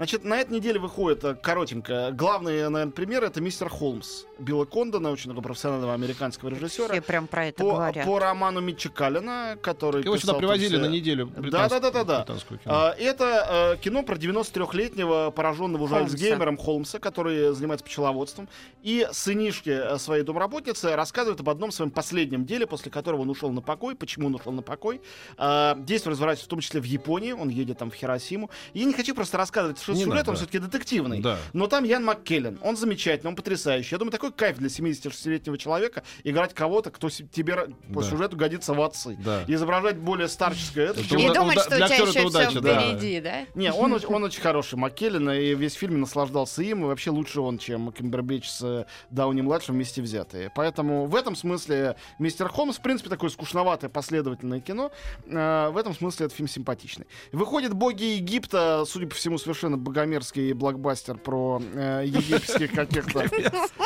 Значит, на этой неделе выходит э, коротенько. Главный, наверное, пример это мистер Холмс Билла Кондона, очень профессионального американского режиссера. Все прям про это По, говорят. по роману Митча Каллина, который Его сюда привозили тут на все- неделю. Да, да, да, да, да. А, Это э, кино про 93-летнего пораженного уже Холмса. Альцгеймером Холмса, который занимается пчеловодством. И сынишки э, своей домработницы рассказывают об одном своем последнем деле, после которого он ушел на покой. Почему он ушел на покой? А, Действие разворачивается в том числе в Японии. Он едет там в Хиросиму. И я не хочу просто рассказывать, сюжет, надо. он все-таки детективный. Да. Но там Ян МакКеллен. Он замечательный, он потрясающий. Я думаю, такой кайф для 76-летнего человека играть кого-то, кто тебе по сюжету годится в отцы. Изображать более старческое. Это Это чем- И уда- думать, уда- что у тебя еще все впереди, да? Не, он, очень- он очень хороший, Маккеллен, и весь фильм наслаждался им, и вообще лучше он, чем Кимбербич с э, Дауни-младшим вместе взятые. Поэтому в этом смысле «Мистер Холмс», в принципе, такое скучноватое последовательное кино, э, в этом смысле этот фильм симпатичный. Выходит «Боги Египта», судя по всему, совершенно богомерзкий блокбастер про э, египетских каких-то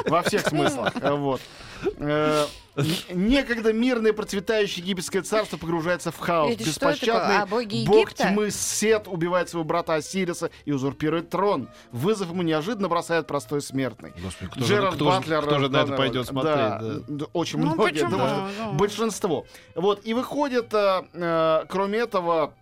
во всех смыслах. э, Вот. Э, Некогда мирное процветающее египетское царство погружается в хаос. Это? Беспощадный А, боги бог тьмы Сет убивает своего брата Осириса и узурпирует трон. Вызов ему неожиданно бросает простой смертный. Господи, кто же, Джерард кто же- Батлер, кто же на это пойдет смотреть? да, да. очень Ну, многие, да, Да. большинство. Вот и выходит, э, э, кроме этого.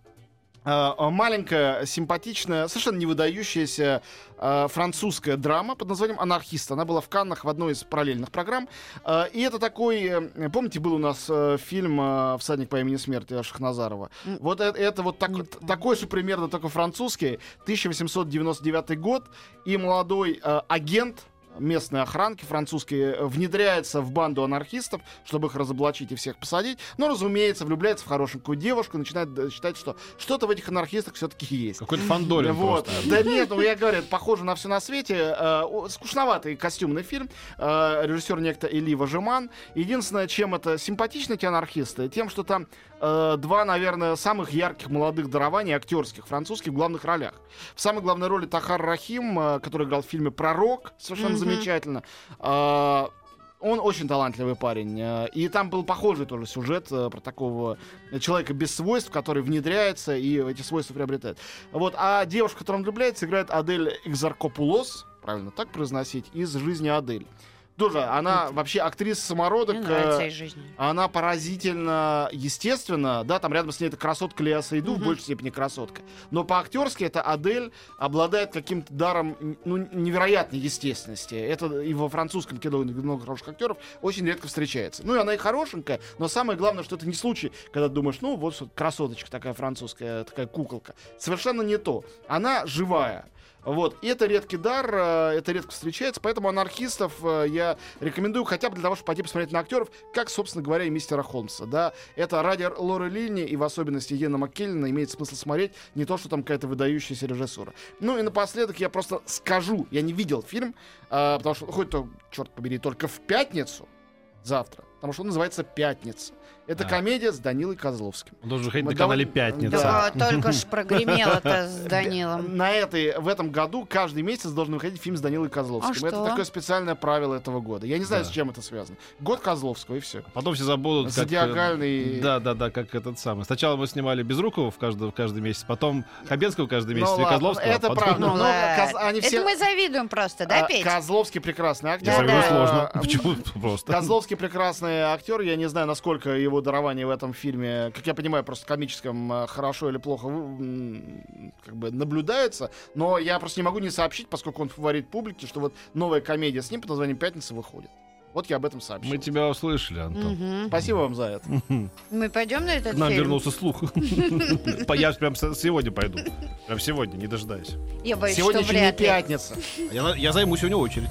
Э, маленькая, симпатичная, совершенно не выдающаяся э, французская драма под названием «Анархист». Она была в Каннах в одной из параллельных программ. Э, и это такой... э, помните, был у нас э, фильм э, «Всадник по имени смерти» Шахназарова? Вот это, это вот так- такой же примерно, только французский. 1899 год. И молодой агент местной охранки французские э, внедряется в банду анархистов, чтобы их разоблачить и всех посадить. Но, разумеется, влюбляется в хорошенькую девушку, начинает э, считать, что что-то в этих анархистах все-таки есть. Какой-то фандорин Вот. просто. Да нет, ну я говорю, это похоже на все на свете. Э, скучноватый костюмный фильм. Режиссер некто Эли Важиман. Единственное, чем это симпатичны эти анархисты, тем, что там два, наверное, самых ярких молодых дарований актерских французских в главных ролях. В самой главной роли Тахар Рахим, который играл в фильме «Пророк», совершенно. Замечательно. Э, он очень талантливый парень. э, И там был похожий тоже сюжет э, про такого человека без свойств, который внедряется и эти свойства приобретает. Вот. А девушка, в которую он влюбляется, играет Адель Экзаркопулос, правильно так произносить, из «Жизни Адель». Тоже она вообще актриса самородок. Мне э, нравится из жизни. она поразительно естественно, да, там рядом с ней это красотка Леа Сейду, в Мгм. большей степени красотка. Но по-актерски это Адель обладает каким-то даром ну, невероятной естественности. Это и во французском кино много хороших актеров очень редко встречается. Ну и она и хорошенькая, но самое главное, что это не случай, когда думаешь, ну вот красоточка такая французская, такая куколка. Совершенно не то. Она живая. Вот. И это редкий дар, э, это редко встречается, поэтому анархистов э, я рекомендую хотя бы для того, чтобы пойти посмотреть на актеров, как, собственно говоря, и мистера Холмса. Да? Это ради Лоры Лини и в особенности Йена Маккеллина имеет смысл смотреть, не то, что там какая-то выдающаяся режиссура. Ну и напоследок я просто скажу, я не видел фильм, э, потому что хоть то, черт побери, только в пятницу, завтра, потому что он называется «Пятница». Это А. комедия с Данилой Козловским. Он должен ходить Мы на канале довольно- «Пятница». Да. Да, только ж прогремел это с Данилом. На этой, в этом году каждый месяц должен выходить фильм с Данилой Козловским. А это что? такое специальное правило этого года. Я не знаю, Да. с чем это связано. Год Козловского и все. Потом все забудут, как... э, Зодиагальный- Да, да, да, как этот самый. Сначала мы снимали Безрукова в каждый, в каждый месяц, потом Хабенского каждый месяц, и Козловского. это потом- правда. Ну. Коз- они все- Это мы завидуем просто, да, А, Петь? Козловский прекрасный актер. Я говорю, Да-да. сложно. Почему просто? Козловский прекрасный актер. Я не знаю, насколько его дарование в этом фильме, как я понимаю, просто комическом э, хорошо или плохо как бы наблюдается. Но я просто не могу не сообщить, поскольку он фаворит публики, что вот новая комедия с ним под названием «Пятница» выходит. Вот я об этом сообщил. Мы тебя услышали, Антон. Мгм. Спасибо вам за это. Мы пойдем на этот К нам фильм? вернулся слух. Я прям сегодня пойду. Прям сегодня, не дожидаюсь. Я боюсь, Сегодня что еще не вряд ли. пятница. Я займу сегодня очередь.